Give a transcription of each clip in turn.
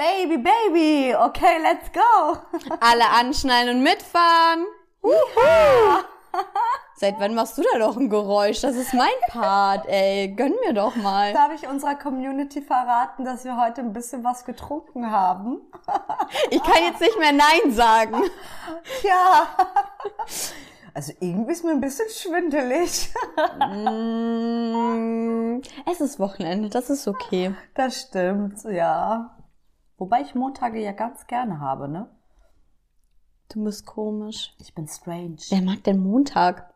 Baby, Baby, okay, let's go. Alle anschnallen und mitfahren. Seit wann machst du da doch ein Geräusch? Das ist mein Part, ey. Gönn mir doch mal. Darf ich unserer Community verraten, dass wir heute ein bisschen was getrunken haben? Ich kann jetzt nicht mehr Nein sagen. Ja. Also irgendwie ist mir ein bisschen schwindelig. Mm, Es ist Wochenende, das ist okay. Das stimmt, ja. Wobei ich Montage ja ganz gerne habe, ne? Du bist komisch. Ich bin strange. Wer mag denn Montag?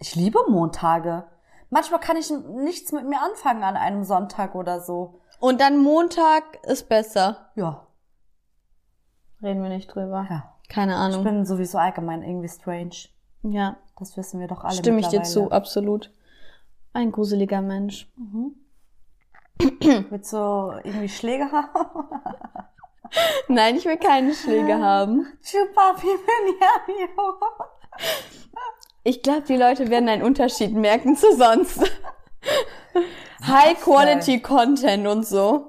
Ich liebe Montage. Manchmal kann ich nichts mit mir anfangen an einem Sonntag oder so. Und dann Montag ist besser. Ja, Reden wir nicht drüber. ja. Keine Ich Ahnung. bin sowieso allgemein irgendwie strange. ja, Das wissen wir doch alle stimme ich dir zu, absolut. Ein gruseliger Mensch. Willst du irgendwie Schläge haben? Nein, ich will keine Schläge haben. Chupapi. Ich glaube, die Leute werden einen Unterschied merken zu sonst. High-Quality-Content und so.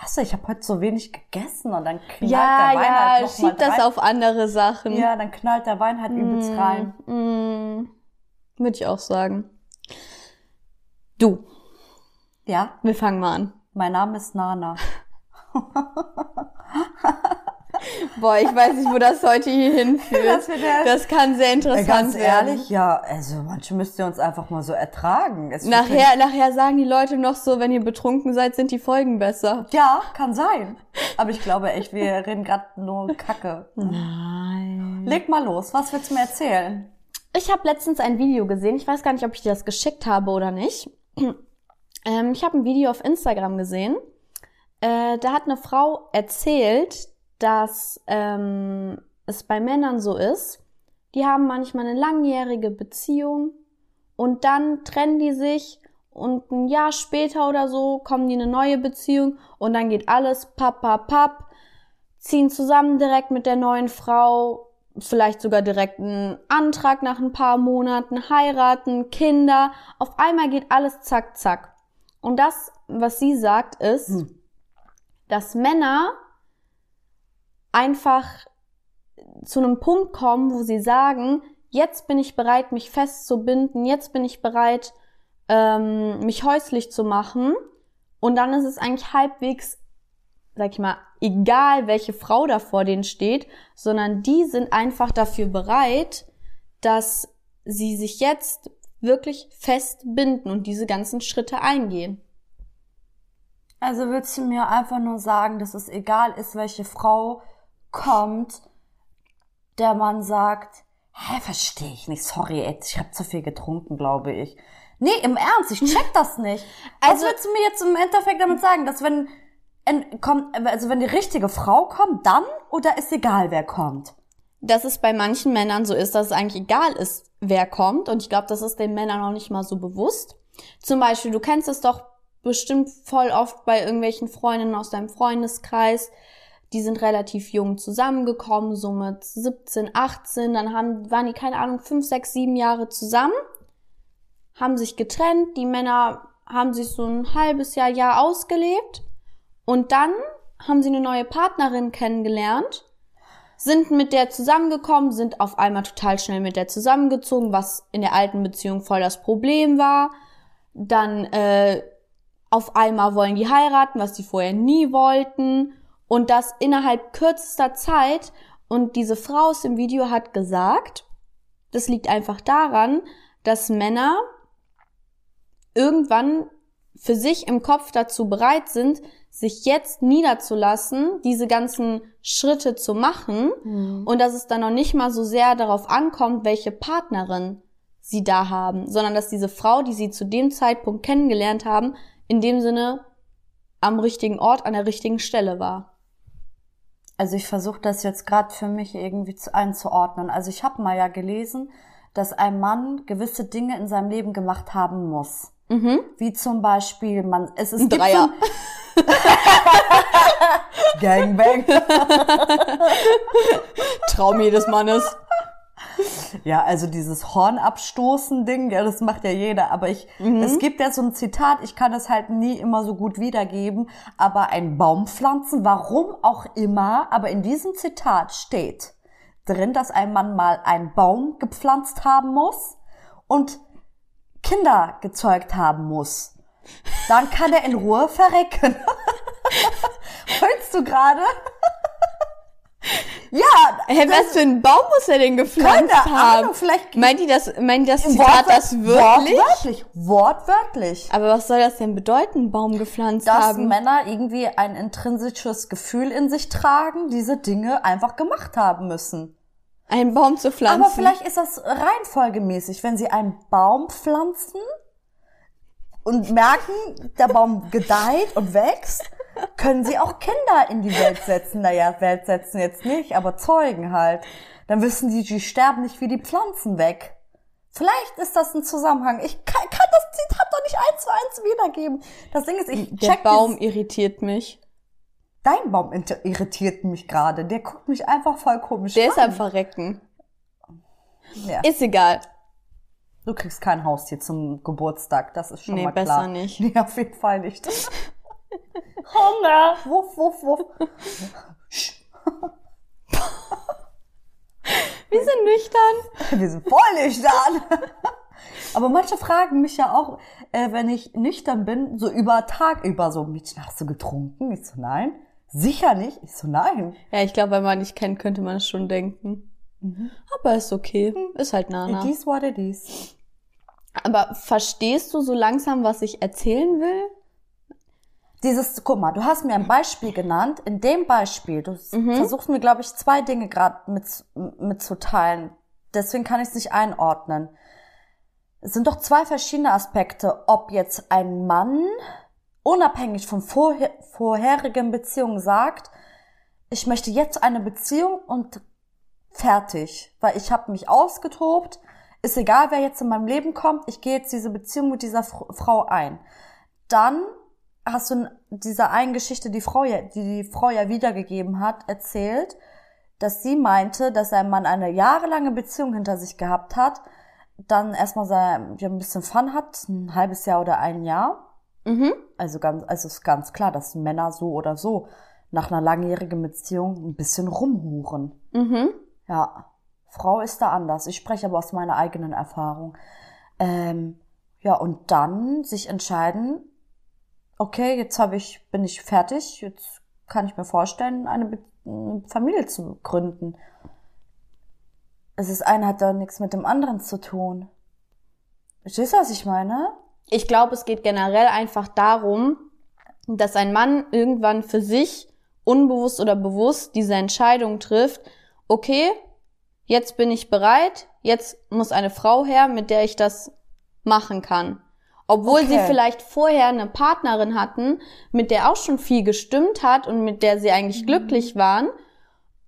Was? Ich habe heute so wenig gegessen und dann knallt Ja, der Wein ja, halt noch mal schieb das rein. auf andere Sachen. Ja, dann knallt der Wein halt übelst rein. Mm, Würde ich auch sagen. Du, Ja, wir fangen mal an. mein Name ist Nana. Boah, ich weiß nicht, wo das heute hier hinführt. Das Das kann sehr Äh, interessant Ganz werden. ehrlich, ja, also manche müsst ihr uns einfach mal so ertragen. Es Nachher, nachher sagen die Leute noch so, wenn ihr betrunken seid, sind die Folgen besser. Ja, kann sein. Aber ich glaube echt, wir reden gerade nur Kacke. Nein. Leg mal los, was willst du mir erzählen? Ich habe letztens ein Video gesehen. Ich weiß gar nicht, ob ich dir das geschickt habe oder nicht. Ähm, ich habe ein Video auf Instagram gesehen. Äh, da hat eine Frau erzählt, dass ähm, es bei Männern so ist. Die haben manchmal eine langjährige Beziehung und dann trennen die sich und ein Jahr später oder so kommen die in eine neue Beziehung und dann geht alles papp, papp, papp, ziehen zusammen direkt mit der neuen Frau, vielleicht sogar direkt einen Antrag nach ein paar Monaten, heiraten, Kinder. Auf einmal geht alles zack, zack. Und das, was sie sagt, ist, Hm. dass Männer einfach zu einem Punkt kommen, wo sie sagen, jetzt bin ich bereit, mich festzubinden, jetzt bin ich bereit, ähm, mich häuslich zu machen. Und dann ist es eigentlich halbwegs, sag ich mal, egal, welche Frau da vor denen steht, sondern die sind einfach dafür bereit, dass sie sich jetzt wirklich festbinden und diese ganzen Schritte eingehen. Also willst du mir einfach nur sagen, dass es egal ist, welche Frau kommt, der man sagt, hä, verstehe ich nicht, sorry, ich habe zu viel getrunken, glaube ich. Nee, im Ernst, ich check das nicht. Also- Was willst du mir jetzt im Endeffekt damit sagen, dass wenn en- kommt, also wenn die richtige Frau kommt, dann oder ist egal, wer kommt? dass es bei manchen Männern so ist, dass es eigentlich egal ist, wer kommt. Und ich glaube, das ist den Männern noch nicht mal so bewusst. Zum Beispiel, du kennst es doch bestimmt voll oft bei irgendwelchen Freundinnen aus deinem Freundeskreis. Die sind relativ jung zusammengekommen, so mit 17, 18. Dann haben, waren die, keine Ahnung, 5, 6, 7 Jahre zusammen, haben sich getrennt. Die Männer haben sich so ein halbes Jahr, Jahr ausgelebt. Und dann haben sie eine neue Partnerin kennengelernt sind mit der zusammengekommen, sind auf einmal total schnell mit der zusammengezogen, was in der alten Beziehung voll das Problem war. Dann äh, auf einmal wollen die heiraten, was die vorher nie wollten. Und das innerhalb kürzester Zeit. Und diese Frau aus dem Video hat gesagt, das liegt einfach daran, dass Männer irgendwann für sich im Kopf dazu bereit sind, sich jetzt niederzulassen, diese ganzen Schritte zu machen und dass es dann noch nicht mal so sehr darauf ankommt, welche Partnerin sie da haben, sondern dass diese Frau, die sie zu dem Zeitpunkt kennengelernt haben, in dem Sinne am richtigen Ort, an der richtigen Stelle war. Also ich versuche das jetzt gerade für mich irgendwie zu, einzuordnen. Also ich habe mal ja gelesen, dass ein Mann gewisse Dinge in seinem Leben gemacht haben muss. Mhm. Wie zum Beispiel, man, es ist Dreier. Gangbang. Traum jedes Mannes. Ja, also dieses Hornabstoßen-Ding, ja, das macht ja jeder. Aber ich, Mhm. es gibt ja so ein Zitat, ich kann das halt nie immer so gut wiedergeben, aber ein Baum pflanzen, warum auch immer, aber in diesem Zitat steht drin, dass ein Mann mal einen Baum gepflanzt haben muss und Kinder gezeugt haben muss. Dann kann er in Ruhe verrecken. Heulst du gerade? ja, Hä, was für einen Baum muss er denn gepflanzt Keine haben? Ahnung, vielleicht- meint die das, meint die das Zitat das wirklich? Wortwörtlich. Wortwörtlich. Aber was soll das denn bedeuten, Baum gepflanzt Dass haben? Männer irgendwie ein intrinsisches Gefühl in sich tragen, diese Dinge einfach gemacht haben müssen. Einen Baum zu pflanzen. Aber vielleicht ist das reihenfolgemäßig, wenn sie einen Baum pflanzen und merken, der Baum gedeiht und wächst, können sie auch Kinder in die Welt setzen. Naja, Welt setzen jetzt nicht, aber zeugen halt. Dann wissen die, die sterben nicht wie die Pflanzen weg. Vielleicht ist das ein Zusammenhang. Ich kann, kann das Zitat doch nicht eins zu eins wiedergeben. Das Ding ist, ich Der check Baum dieses- irritiert mich. Dein Baum irritiert mich gerade. Der guckt mich einfach voll komisch Der ist an. am Verrecken. Ja. Ist egal. Du kriegst kein Haustier zum Geburtstag, das ist schon Nee, mal besser klar. nicht. Nee, auf jeden Fall nicht. Hunger! Wuff, wuff, wuff. Wir sind nüchtern. Wir sind voll nüchtern. Aber manche fragen mich ja auch, äh, wenn ich nüchtern bin, so über Tag über so, Mädchen, hast du getrunken? Ich so, nein. Sicher nicht? Ich so, nein. Ja, ich glaube, wenn man dich kennt, könnte man es schon denken. Aber ist okay. Ist halt Nana. It is what it is. Aber verstehst du so langsam, was ich erzählen will? Dieses, guck mal, du hast mir ein Beispiel genannt. In dem Beispiel, du versuchst mir, glaube ich, zwei Dinge gerade mit, mitzuteilen. Deswegen kann ich es nicht einordnen. Es sind doch zwei verschiedene Aspekte, ob jetzt ein Mann unabhängig von vorher, vorherigen Beziehungen sagt, ich möchte jetzt eine Beziehung und fertig, weil ich habe mich ausgetobt, ist egal, wer jetzt in meinem Leben kommt, ich gehe jetzt diese Beziehung mit dieser Fr- Frau ein. Dann hast du in dieser einen Geschichte, die Frau ja, die die Frau ja wiedergegeben hat, erzählt, dass sie meinte, dass ein Mann eine jahrelange Beziehung hinter sich gehabt hat, dann erstmal ein bisschen Fun hat, ein halbes Jahr oder ein Jahr. Mhm. Also ganz, also ist ganz klar, dass Männer so oder so nach einer langjährigen Beziehung ein bisschen rumhuren. Mhm. Ja, Frau ist da anders. Ich spreche aber aus meiner eigenen Erfahrung. Ähm, ja, und dann sich entscheiden, okay, jetzt habe ich, bin ich fertig, jetzt kann ich mir vorstellen, eine, Be eine Familie zu gründen. Es ist eine hat da nichts mit dem anderen zu tun. Verstehst du, was ich meine? Ich glaube, es geht generell einfach darum, dass ein Mann irgendwann für sich unbewusst oder bewusst diese Entscheidung trifft, okay, jetzt bin ich bereit, jetzt muss eine Frau her, mit der ich das machen kann. Obwohl sie Okay. vielleicht vorher eine Partnerin hatten, mit der auch schon viel gestimmt hat und mit der sie eigentlich glücklich waren,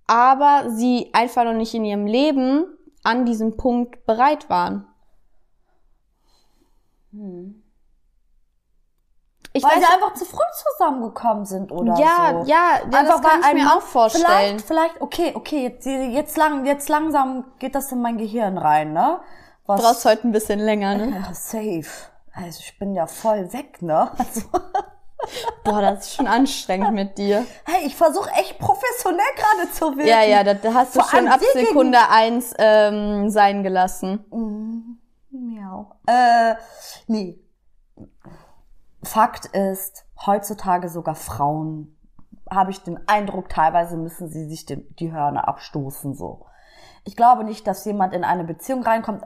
aber sie einfach noch nicht in ihrem Leben an diesem Punkt bereit waren. Ich Weil weiß sie einfach zu früh zusammengekommen sind oder ja, so. ja, ja, das kann ich mir auch vorstellen. Vielleicht, vielleicht, okay, okay, jetzt, jetzt, lang, jetzt langsam geht das in mein Gehirn rein, ne? Was, Du brauchst heute ein bisschen länger, ne? ja, safe. Also ich bin ja voll weg, ne? Also, Boah, das ist schon anstrengend mit dir. hey, ich versuche echt professionell gerade zu wirken. Ja, ja, da, da hast du Vor schon ab Sekunde eins ähm, sein gelassen. Miau. Äh, nee. Fakt ist, heutzutage sogar Frauen, habe ich den Eindruck, teilweise müssen sie sich den, die Hörner abstoßen, so. Ich glaube nicht, dass jemand in eine Beziehung reinkommt.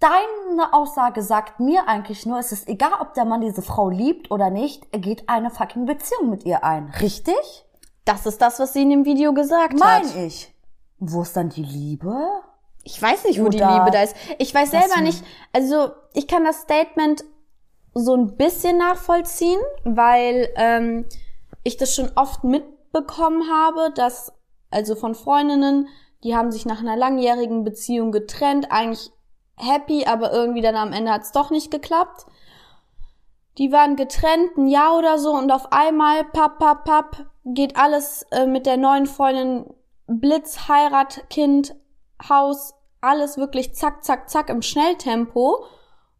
Deine Aussage sagt mir eigentlich nur, es ist egal, ob der Mann diese Frau liebt oder nicht, er geht eine fucking Beziehung mit ihr ein. Richtig? Das ist das, was sie in dem Video gesagt Mein hat. ich. Wo ist dann die Liebe? Ich weiß nicht, wo die Liebe da ist. Ich weiß selber nicht, also ich kann das Statement so ein bisschen nachvollziehen, weil ähm, ich das schon oft mitbekommen habe, dass, also von Freundinnen, die haben sich nach einer langjährigen Beziehung getrennt, eigentlich happy, aber irgendwie dann am Ende hat es doch nicht geklappt. Die waren getrennt, ein Jahr oder so, und auf einmal, papp, papp, papp, geht alles äh, mit der neuen Freundin Blitz, Heirat, Kind, Haus, alles wirklich zack, zack, zack im Schnelltempo.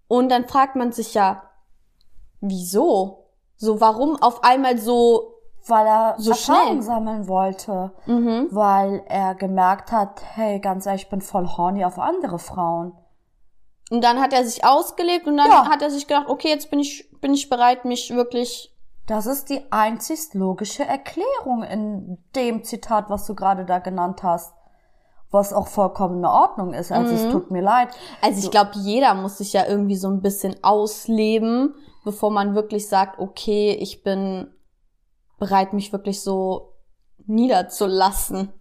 Und dann fragt man sich ja, wieso? So, warum auf einmal so weil er So Erfahrung schnell. sammeln wollte. Mhm. Weil er gemerkt hat, hey, ganz ehrlich, ich bin voll horny auf andere Frauen. Und dann hat er sich ausgelebt und dann Ja. hat er sich gedacht, okay, jetzt bin ich, bin ich bereit, mich wirklich. Das ist die einzigst logische Erklärung in dem Zitat, was du gerade da genannt hast. Was auch vollkommen in Ordnung ist. Also es tut mir leid. Also ich glaube, jeder muss sich ja irgendwie so ein bisschen ausleben, bevor man wirklich sagt, okay, ich bin bereit, mich wirklich so niederzulassen.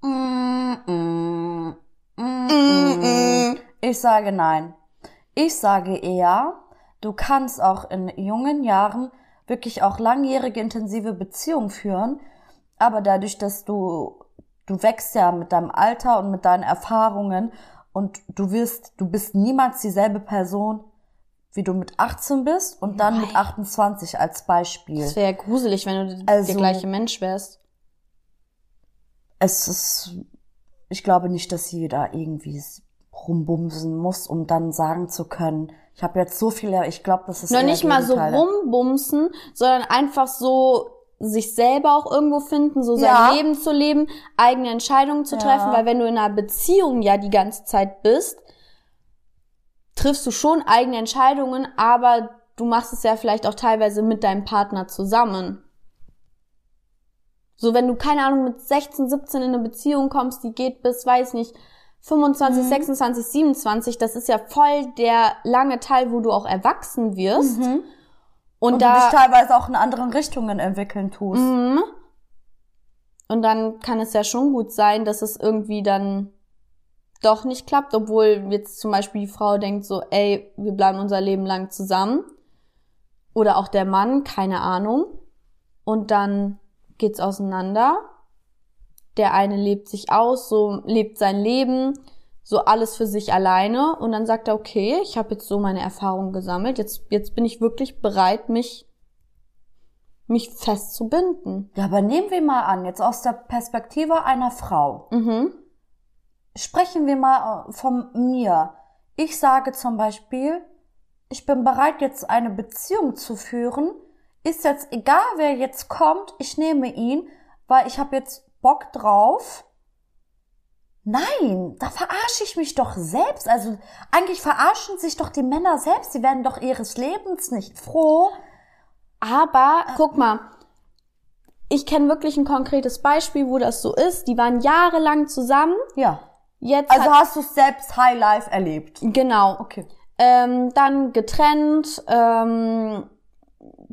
Mm, mm, mm, mm. Ich sage nein. Ich sage eher, du kannst auch in jungen Jahren wirklich auch langjährige intensive Beziehungen führen, aber dadurch, dass du du wächst ja mit deinem Alter und mit deinen Erfahrungen und du wirst, du bist niemals dieselbe Person, wie du mit 18 bist und dann mit Nein. 28 als Beispiel. Das wäre ja gruselig, wenn du Also- der gleiche Mensch wärst. es ist, ich glaube nicht, dass jeder irgendwie rumbumsen muss, um dann sagen zu können, ich habe jetzt so viele, ich glaube, das ist Noch nicht mal so rumbumsen, sondern einfach so sich selber auch irgendwo finden, so sein Ja. Leben zu leben, eigene Entscheidungen zu Ja. treffen, weil wenn du in einer Beziehung ja die ganze Zeit bist, triffst du schon eigene Entscheidungen, aber du machst es ja vielleicht auch teilweise mit deinem Partner zusammen. So, wenn du, keine Ahnung, mit 16, 17 in eine Beziehung kommst, die geht bis, weiß nicht, 25, Mhm. 26, 27, das ist ja voll der lange Teil, wo du auch erwachsen wirst. Mhm. Und, Und du dich da, teilweise auch in anderen Richtungen entwickeln tust. Mhm. und dann kann es ja schon gut sein, dass es irgendwie dann doch nicht klappt, obwohl jetzt zum Beispiel die Frau denkt so, ey, wir bleiben unser Leben lang zusammen. Oder auch der Mann, keine Ahnung. Und dann geht's auseinander. Der eine lebt sich aus, so lebt sein Leben, so alles für sich alleine. Und dann sagt er, okay, ich habe jetzt so meine Erfahrungen gesammelt. Jetzt, jetzt bin ich wirklich bereit, mich, mich festzubinden. Ja, aber nehmen wir mal an, jetzt aus der Perspektive einer Frau. Mhm. Sprechen wir mal äh, von mir. Ich sage zum Beispiel, ich bin bereit, jetzt eine Beziehung zu führen. Ist jetzt egal, wer jetzt kommt, ich nehme ihn, weil ich habe jetzt Bock drauf. Nein, da verarsche ich mich doch selbst. Also eigentlich verarschen sich doch die Männer selbst. Sie werden doch ihres Lebens nicht froh. Aber guck mal, ich kenne wirklich ein konkretes Beispiel, wo das so ist. Die waren jahrelang zusammen. Ja. Jetzt Also hat, hast du selbst High Life erlebt. genau. Okay. Ähm, dann getrennt. Ähm,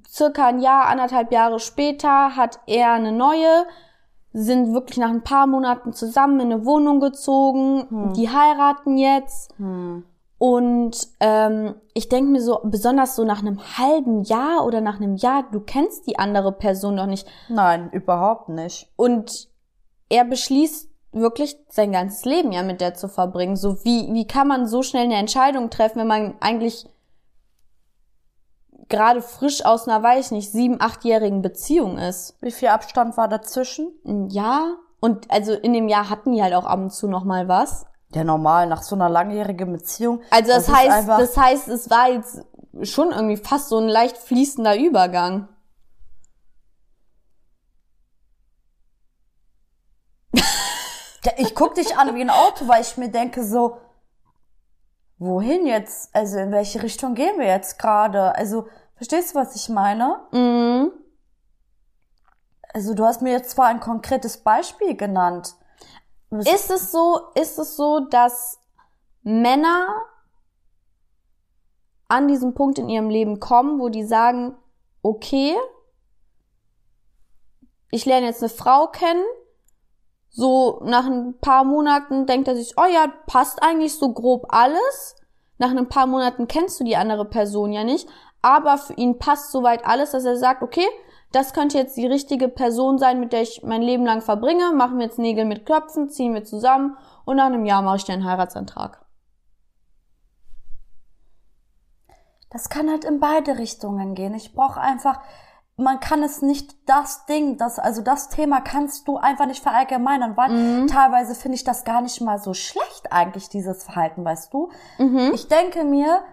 circa ein Jahr, anderthalb Jahre später hat er eine neue. Sind wirklich nach ein paar Monaten zusammen in eine Wohnung gezogen. Die heiraten jetzt. Und ähm, ich denke mir so, besonders so nach einem halben Jahr oder nach einem Jahr, du kennst die andere Person noch nicht. Nein, überhaupt nicht. Und er beschließt wirklich sein ganzes Leben ja mit der zu verbringen. So wie, wie kann man so schnell eine Entscheidung treffen, wenn man eigentlich gerade frisch aus einer, weiß ich nicht, sieben, achtjährigen Beziehung ist? Wie viel Abstand war dazwischen? Ein Jahr? Und also in dem Jahr hatten die halt auch ab und zu noch mal was. Ja, normal, nach so einer langjährigen Beziehung. Also das, ist heißt, das heißt, es war jetzt schon irgendwie fast so ein leicht fließender Übergang. Ja, ich guck dich an wie ein Auto, weil ich mir denke so, wohin jetzt? Also in welche Richtung gehen wir jetzt gerade? Also, verstehst du, was ich meine? Mhm. Also du hast mir jetzt zwar ein konkretes Beispiel genannt. Ist es so, ist es so, dass Männer an diesen Punkt in ihrem Leben kommen, wo die sagen, okay, ich lerne jetzt eine Frau kennen, so nach ein paar Monaten denkt er sich, oh ja, passt eigentlich so grob alles. Nach ein paar Monaten kennst du die andere Person ja nicht, aber für ihn passt soweit alles, dass er sagt, okay, das könnte jetzt die richtige Person sein, mit der ich mein Leben lang verbringe. Machen wir jetzt Nägel mit Köpfen, ziehen wir zusammen und nach einem Jahr mache ich dir einen Heiratsantrag. Das kann halt in beide Richtungen gehen. Ich brauche einfach, man kann es nicht das Ding, das, also das Thema kannst du einfach nicht verallgemeinern, weil Mhm. teilweise finde ich das gar nicht mal so schlecht eigentlich, dieses Verhalten, weißt du? Mhm. Ich denke mir,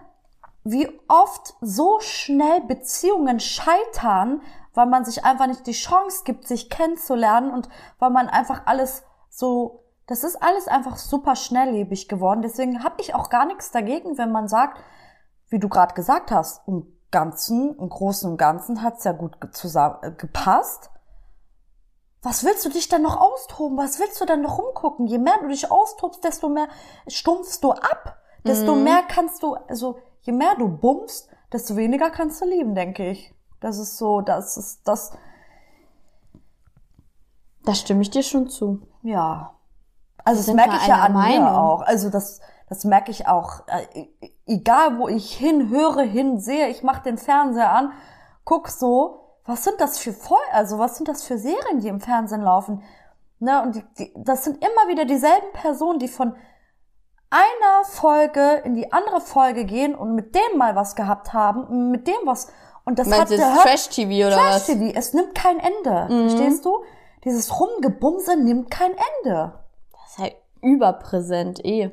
wie oft so schnell Beziehungen scheitern, weil man sich einfach nicht die Chance gibt, sich kennenzulernen und weil man einfach alles so, das ist alles einfach super schnelllebig geworden. Deswegen habe ich auch gar nichts dagegen, wenn man sagt, wie du gerade gesagt hast, im Ganzen, im Großen und Ganzen hat's ja gut zusammen, äh, gepasst. Was willst du dich dann noch austoben? Was willst du dann noch rumgucken? Je mehr du dich austobst, desto mehr stumpfst du ab. Desto Mhm. mehr kannst du, also je mehr du bummst, desto weniger kannst du lieben, denke ich. Das ist so, das ist das, Da stimme ich dir schon zu. ja. Also das merke ich ja an Meinung. mir auch. Also das, das merke ich auch. Egal wo ich hinhöre, hinsehe, ich mache den Fernseher an, guck so, was sind das für Voll, also was sind das für Serien, die im Fernsehen laufen? Ne, und die, die, das sind immer wieder dieselben Personen, die von einer Folge in die andere Folge gehen und mit dem mal was gehabt haben, mit dem was und das hat Meinst du der Trash-TV oder was? Mhm. Trash-TV, es nimmt kein Ende, verstehst du? Dieses Rumgebumse nimmt kein Ende. Das ist halt überpräsent, eh.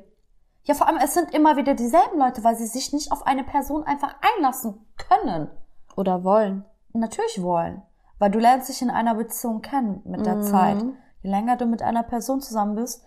Ja, vor allem, es sind immer wieder dieselben Leute, weil sie sich nicht auf eine Person einfach einlassen können. Oder wollen. Natürlich wollen. Weil du lernst dich in einer Beziehung kennen mit der Mhm. Zeit. Je länger du mit einer Person zusammen bist,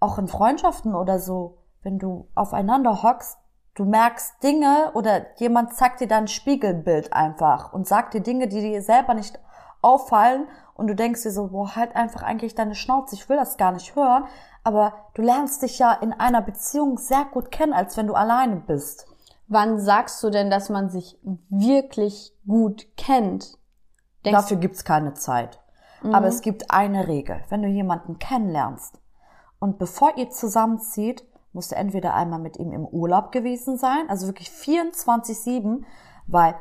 auch in Freundschaften oder so, wenn du aufeinander hockst, du merkst Dinge oder jemand zeigt dir dann ein Spiegelbild einfach und sagt dir Dinge, die dir selber nicht auffallen und du denkst dir so, boah, halt einfach eigentlich deine Schnauze, ich will das gar nicht hören, aber du lernst dich ja in einer Beziehung sehr gut kennen, als wenn du alleine bist. Wann sagst du denn, dass man sich wirklich gut kennt? Denkst Dafür gibt's keine Zeit. Aber es gibt eine Regel. Wenn du jemanden kennenlernst und bevor ihr zusammenzieht, musst du entweder einmal mit ihm im Urlaub gewesen sein, also wirklich 24-7, weil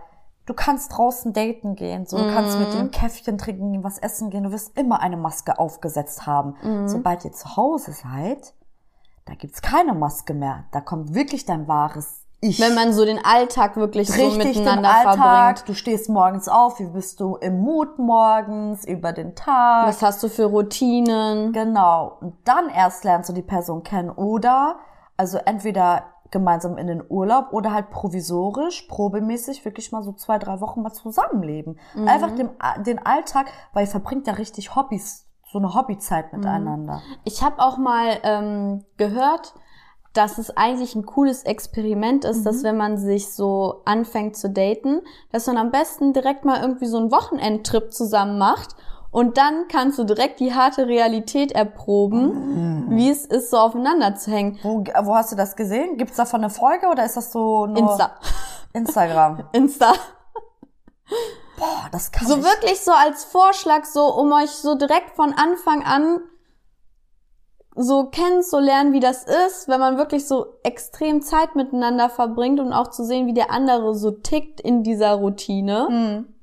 du kannst draußen daten gehen, so, du kannst mit ihm Käffchen trinken, was essen gehen, du wirst immer eine Maske aufgesetzt haben. Sobald ihr zu Hause seid, da gibt's keine Maske mehr. Da kommt wirklich dein wahres Ich Wenn man so den Alltag wirklich so richtig den miteinander Alltag. verbringt. Du stehst morgens auf, wie bist du im Mut morgens, über den Tag. Was hast du für Routinen? Genau. Und dann erst lernst du die Person kennen. Oder, also entweder gemeinsam in den Urlaub oder halt provisorisch, probemäßig, wirklich mal so zwei, drei Wochen mal zusammenleben. Einfach dem, den Alltag, weil ihr verbringt ja richtig Hobbys, so eine Hobbyzeit miteinander. Ich habe auch mal ähm, gehört, dass es eigentlich ein cooles Experiment ist, dass wenn man sich so anfängt zu daten, dass man am besten direkt mal irgendwie so einen Wochenendtrip zusammen macht und dann kannst du direkt die harte Realität erproben, wie es ist, so aufeinander zu hängen. Wo, wo hast du das gesehen? Gibt's davon eine Folge oder ist das so nur Insta. Instagram? Insta. Boah, das kann So ich. wirklich so als Vorschlag, so um euch so direkt von Anfang an so kennenzulernen, wie das ist, wenn man wirklich so extrem Zeit miteinander verbringt und auch zu sehen, wie der andere so tickt in dieser Routine. Mhm.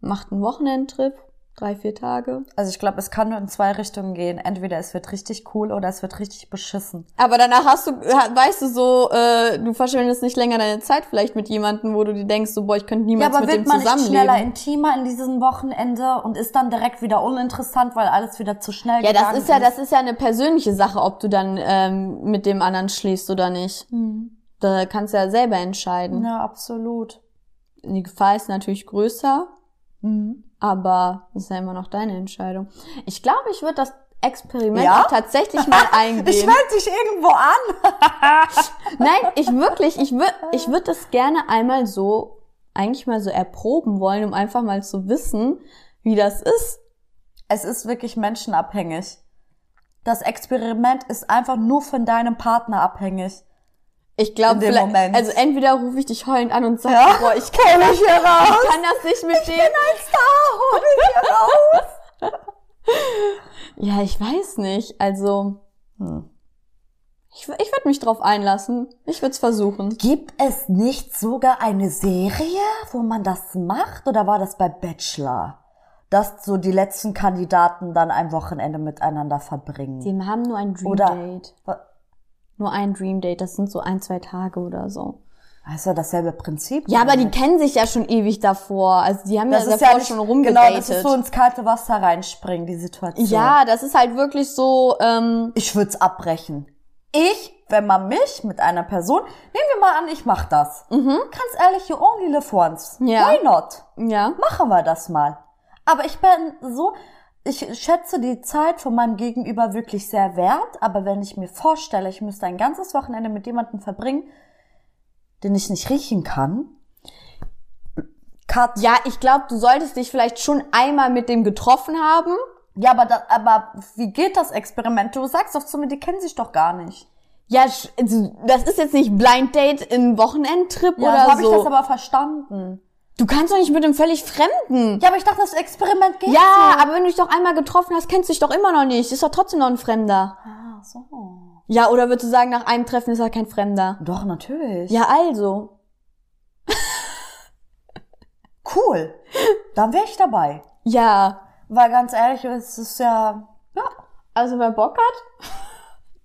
Macht einen Wochenendtrip, drei, vier Tage. Also ich glaube, es kann nur in zwei Richtungen gehen. Entweder es wird richtig cool oder es wird richtig beschissen. Aber danach hast du, weißt du so, äh, du verschwendest nicht länger deine Zeit vielleicht mit jemandem, wo du dir denkst, so, boah, ich könnte Ja, niemals aber mit dem wird man nicht schneller zusammenleben. intimer in diesem Wochenende und ist dann direkt wieder uninteressant, weil alles wieder zu schnell Ja, das ist ja, das ist ja eine persönliche Sache, ob du dann ähm, mit dem anderen schläfst oder nicht. Da kannst du ja selber entscheiden. Ja, absolut. Die Gefahr ist natürlich größer, Mhm. Aber das ist ja immer noch deine Entscheidung. Ich glaube, ich würde das Experiment Ja? tatsächlich mal eingehen. Ich melde dich irgendwo an. Nein, ich wirklich, ich würde ich würd das gerne einmal so, eigentlich mal so erproben wollen, um einfach mal zu wissen, wie das ist. Es ist wirklich menschenabhängig. Das Experiment ist einfach nur von deinem Partner abhängig. Ich glaube, also entweder rufe ich dich heulend an und sage, Ja? boah, ich Hol mich hier raus. kann das nicht mit dem. ein Star, hol mich hier raus. Ja, ich weiß nicht. Also, Hm. ich, ich würde mich drauf einlassen. Ich würde es versuchen. Gibt es nicht sogar eine Serie, wo man das macht? Oder war das bei Bachelor? Dass so die letzten Kandidaten dann ein Wochenende miteinander verbringen. Die haben nur ein Dream Oder- Date. Nur ein Dream Date. Das sind so ein, zwei Tage oder so. Also dasselbe Prinzip. Ja, aber die nicht? kennen sich ja schon ewig davor. Also die haben das ja ist davor ja nicht, schon Genau, rumgedatet. das ist so ins kalte Wasser reinspringen, die Situation. ja, das ist halt wirklich so, ähm, Ich würde es abbrechen. Ich, wenn man mich mit einer Person, nehmen wir mal an, ich mach das. Ganz ehrlich, you only live once. Mhm. Ja. Why not? ja. Machen wir das mal. Aber ich bin so, ich schätze die Zeit von meinem Gegenüber wirklich sehr wert, aber wenn ich mir vorstelle, ich müsste ein ganzes Wochenende mit jemandem verbringen, den ich nicht riechen kann, Cut. Ja, ich glaube, du solltest dich vielleicht schon einmal mit dem getroffen haben. Ja, aber, da, aber wie geht das Experiment? Du sagst doch zu mir, die kennen sich doch gar nicht. Ja, also, das ist jetzt nicht Blind Date in Wochenendtrip Ja, oder so habe so. ich das aber verstanden. Du kannst doch nicht mit einem völlig Fremden. Ja, aber ich dachte, das Experiment geht Ja, so. aber wenn du dich doch einmal getroffen hast, kennst du dich doch immer noch nicht. Ist doch trotzdem noch ein Fremder. Ah, so. Ja, oder würdest du sagen, nach einem Treffen ist er kein Fremder? Doch, natürlich. Ja, also. Cool. Dann wäre ich dabei. Ja. Weil ganz ehrlich, es ist ja, ja. Also wer Bock hat?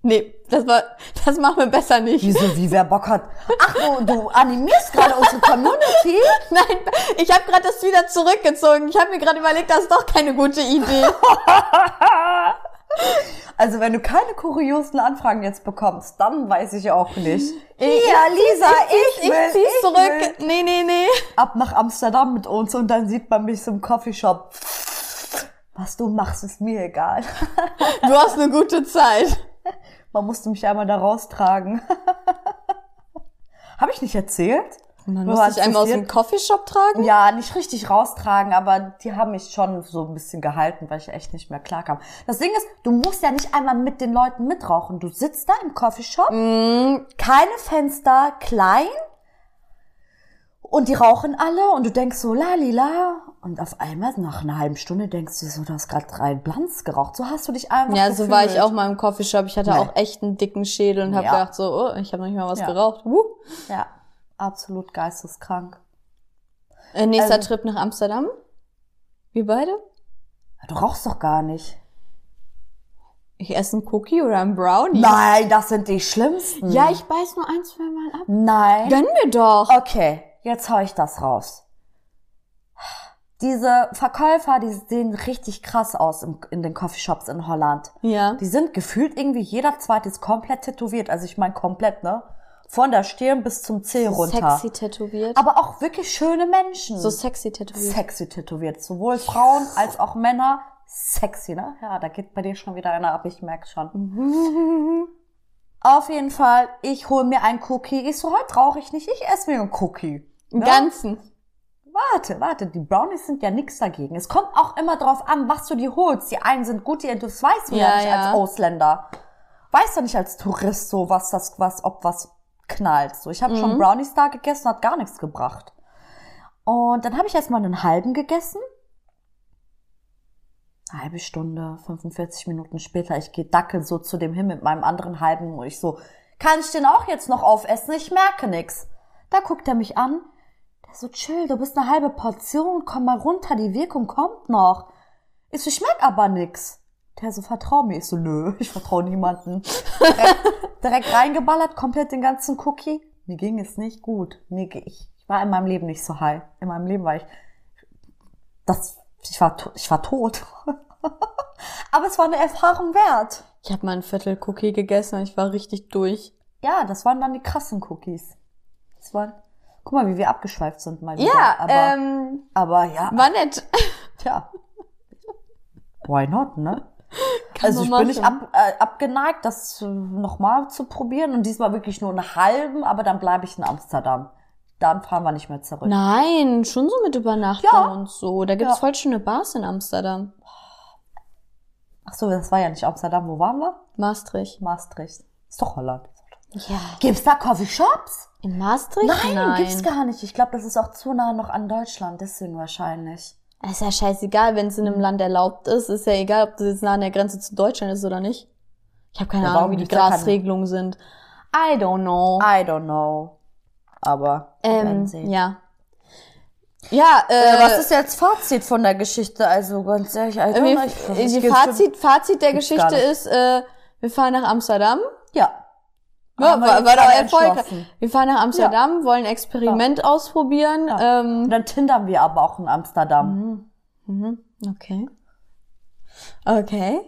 Nee, das war, das machen wir besser nicht. Wieso, wie wer Bock hat? Ach, du, du animierst gerade unsere Community? Nein, ich habe gerade das wieder zurückgezogen. Ich habe mir gerade überlegt, das ist doch keine gute Idee. Also, wenn du keine kuriosen Anfragen jetzt bekommst, dann weiß ich auch nicht. Ich- ja, Lisa, ich, ich will, zieh's ich zurück. Will. Nee, nee, nee. Ab nach Amsterdam mit uns und dann sieht man mich so im Coffeeshop. Was du machst, ist mir egal. Du hast eine gute Zeit. Man musste mich einmal da raustragen. Habe ich nicht erzählt? Man Wo muss hat's dich einmal aus dem Coffeeshop tragen? Ja, nicht richtig raustragen, aber die haben mich schon so ein bisschen gehalten, weil ich echt nicht mehr klarkam. Das Ding ist, du musst ja nicht einmal mit den Leuten mitrauchen. Du sitzt da im Coffeeshop, keine Fenster, klein und die rauchen alle und du denkst so, lalila. Und auf einmal, nach einer halben Stunde, denkst du so, du hast gerade drei Blunts geraucht. So hast du dich einfach Ja, so war ich gefühlt. auch mal im Coffeeshop. Ich hatte Nee. auch echt einen dicken Schädel und habe Ja. gedacht so, oh, ich habe noch nicht mal was Ja. geraucht. Uh. Ja, absolut geisteskrank. Äh, nächster Also- Trip nach Amsterdam. Wir beide? Du rauchst doch gar nicht. Ich esse einen Cookie oder einen Brownie. Nein, das sind die schlimmsten. Ja, ich beiß nur ein, zwei Mal ab. Nein. Gönn mir doch. Okay, jetzt hau ich das raus. Diese Verkäufer, die sehen richtig krass aus im, in den Coffeeshops in Holland. Ja. Die sind gefühlt irgendwie jeder zweite ist komplett tätowiert. Also ich meine komplett, ne? Von der Stirn bis zum Zeh runter. Sexy tätowiert. Aber auch wirklich schöne Menschen. so sexy tätowiert. sexy tätowiert. Sowohl Frauen als auch Männer. Sexy, ne? Ja, da geht bei dir schon wieder einer ab, ich merke schon. Auf jeden Fall, ich hole mir einen Cookie. Ich so, heute rauche ich nicht, ich esse mir einen Cookie. Im Ne? Ganzen. Warte, warte, die Brownies sind ja nix dagegen. Es kommt auch immer drauf an, was du dir holst. Die einen sind gut, die das weißt du ja, Ja, nicht ja. als Ausländer. Weißt du nicht als Tourist so, was das, was, ob was knallt. So, ich habe Mhm. schon Brownies da gegessen, hat gar nichts gebracht. Und dann habe ich erstmal einen halben gegessen. Eine halbe Stunde, 45 Minuten später, ich gehe dackel so zu dem hin mit meinem anderen halben und ich so, kann ich den auch jetzt noch aufessen? Ich merke nix. Da guckt er mich an, so, chill, du bist eine halbe Portion, komm mal runter, die Wirkung kommt noch. Ich so, ich merk aber nix. Der so, vertrau mir. Ich so, nö, ich vertrau niemanden. Direkt, direkt reingeballert, komplett den ganzen Cookie. Mir ging es nicht gut. Mir, ich, ich war in meinem Leben nicht so high. In meinem Leben war ich, das, ich war, ich war tot. aber es war eine Erfahrung wert. Ich habe mal ein Viertel Cookie gegessen und ich war richtig durch. Ja, das waren dann die krassen Cookies. Das waren, guck mal, wie wir abgeschweift sind mal wieder. Ja, aber, ähm, aber ja, war nett. tja. Why not, ne? Kann also ich bin nicht machen. ab, äh, abgeneigt, das nochmal zu probieren und diesmal wirklich nur einen halben, aber dann bleibe ich in Amsterdam. Dann fahren wir nicht mehr zurück. Nein, schon so mit Übernachtung Ja. und so. Da gibt's Ja. voll schöne Bars in Amsterdam. Ach so, das war ja nicht Amsterdam. Wo waren wir? Maastricht. Maastricht. Ist doch Holland. Ja. Gibt's da Coffeeshops? In Maastricht? Nein, gibt's gar nicht. Ich glaube, das ist auch zu nah noch an Deutschland, deswegen wahrscheinlich. Ist ja scheißegal, wenn es in einem Land erlaubt ist. Ist ja egal, ob das jetzt nah an der Grenze zu Deutschland ist oder nicht. Ich habe keine Ja, Ahnung, wie die Grasregelungen sind. I don't know. I don't know. Aber ähm, sehen. ja. Ja, äh, Äh, was ist jetzt Fazit von der Geschichte? Also ganz ehrlich, I don't wir, know. Ich- die ich- Fazit, Fazit der Geschichte ist, äh, wir fahren nach Amsterdam. Ja. Ja, war, war doch erfolgreich. Wir fahren nach Amsterdam, wollen ein Experiment ausprobieren. Ja. Ähm, Und dann tindern wir aber auch in Amsterdam. mhm. Okay. Okay.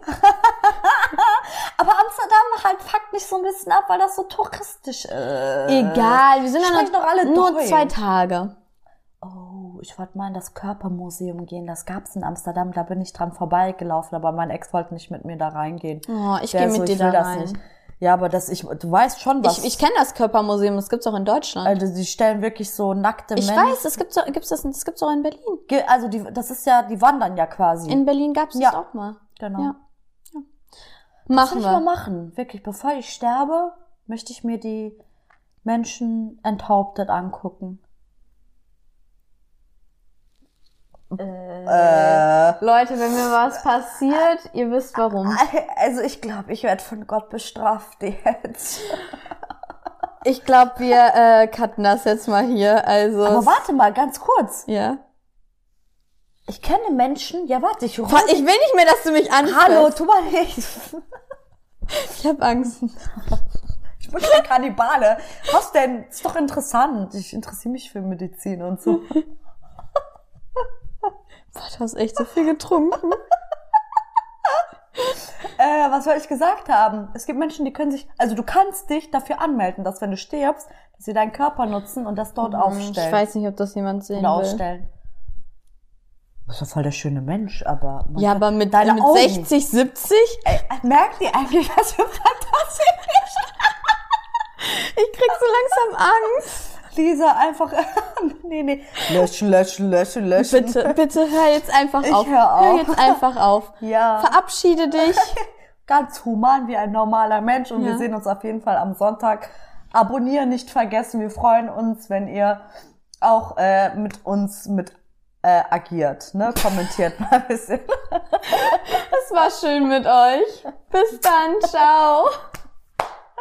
Aber Amsterdam halt fuckt mich so ein bisschen ab, weil das so touristisch ist. Egal, wir sind ja Sprechen noch, alle nur Deutsch. zwei Tage. Oh, ich wollte mal in das Körpermuseum gehen. Das gab's in Amsterdam. Da bin ich dran vorbeigelaufen, aber mein Ex wollte nicht mit mir da reingehen. Oh, ich gehe mit so, dir da rein. nicht. Ja, aber das, ich, du weißt schon, was. Ich, ich kenne das Körpermuseum, das gibt's auch in Deutschland. also, die stellen wirklich so nackte ich Menschen. weiß, das gibt's, auch- gibt's das, das gibt's auch in Berlin. Ge- Also, die, das ist ja, die wandern ja quasi. In Berlin gab's Ja. das auch mal. genau. Ja. Das Machen will ich mal wir. machen. Wirklich, bevor ich sterbe, möchte ich mir die Menschen enthauptet angucken. Äh, Leute, wenn mir was passiert, ihr wisst warum. also ich glaube, ich werde von Gott bestraft jetzt. Ich glaube, wir äh, cutten das jetzt mal hier. Also. Aber warte mal, ganz kurz. ja. Ich kenne Menschen, ja warte, ich Ich will nicht mehr, dass du mich ansprichst. Hallo, tu mal nicht. Ich habe Angst. Ich bin kein Kannibale. Was denn? Ist doch interessant. Ich interessiere mich für Medizin und so. Boah, du hast echt so viel getrunken. Äh, was soll ich gesagt haben? Es gibt Menschen, die können sich, also du kannst dich dafür anmelden, dass wenn du stirbst, dass sie deinen Körper nutzen und das dort aufstellen. Ich weiß nicht, ob das jemand sehen oder will. ausstellen. Das ist doch voll der schöne Mensch, aber. Ja, aber mit, Deine mit Augen. 60, 70? Ey, merkt ihr eigentlich, was für Fantasie? Ich krieg so langsam Angst. Lisa, einfach. nee, nee. Löschen, löschen, löschen, löschen. Bitte, bitte hör jetzt einfach Ich auf. hör auf. jetzt einfach auf. Ja. Verabschiede dich. Ganz human wie ein normaler Mensch und wir Ja. sehen uns auf jeden Fall am Sonntag. Abonnieren nicht vergessen. Wir freuen uns, wenn ihr auch äh, mit uns mit äh, agiert. Ne? Kommentiert mal ein bisschen. Es war schön mit euch. Bis dann. Ciao.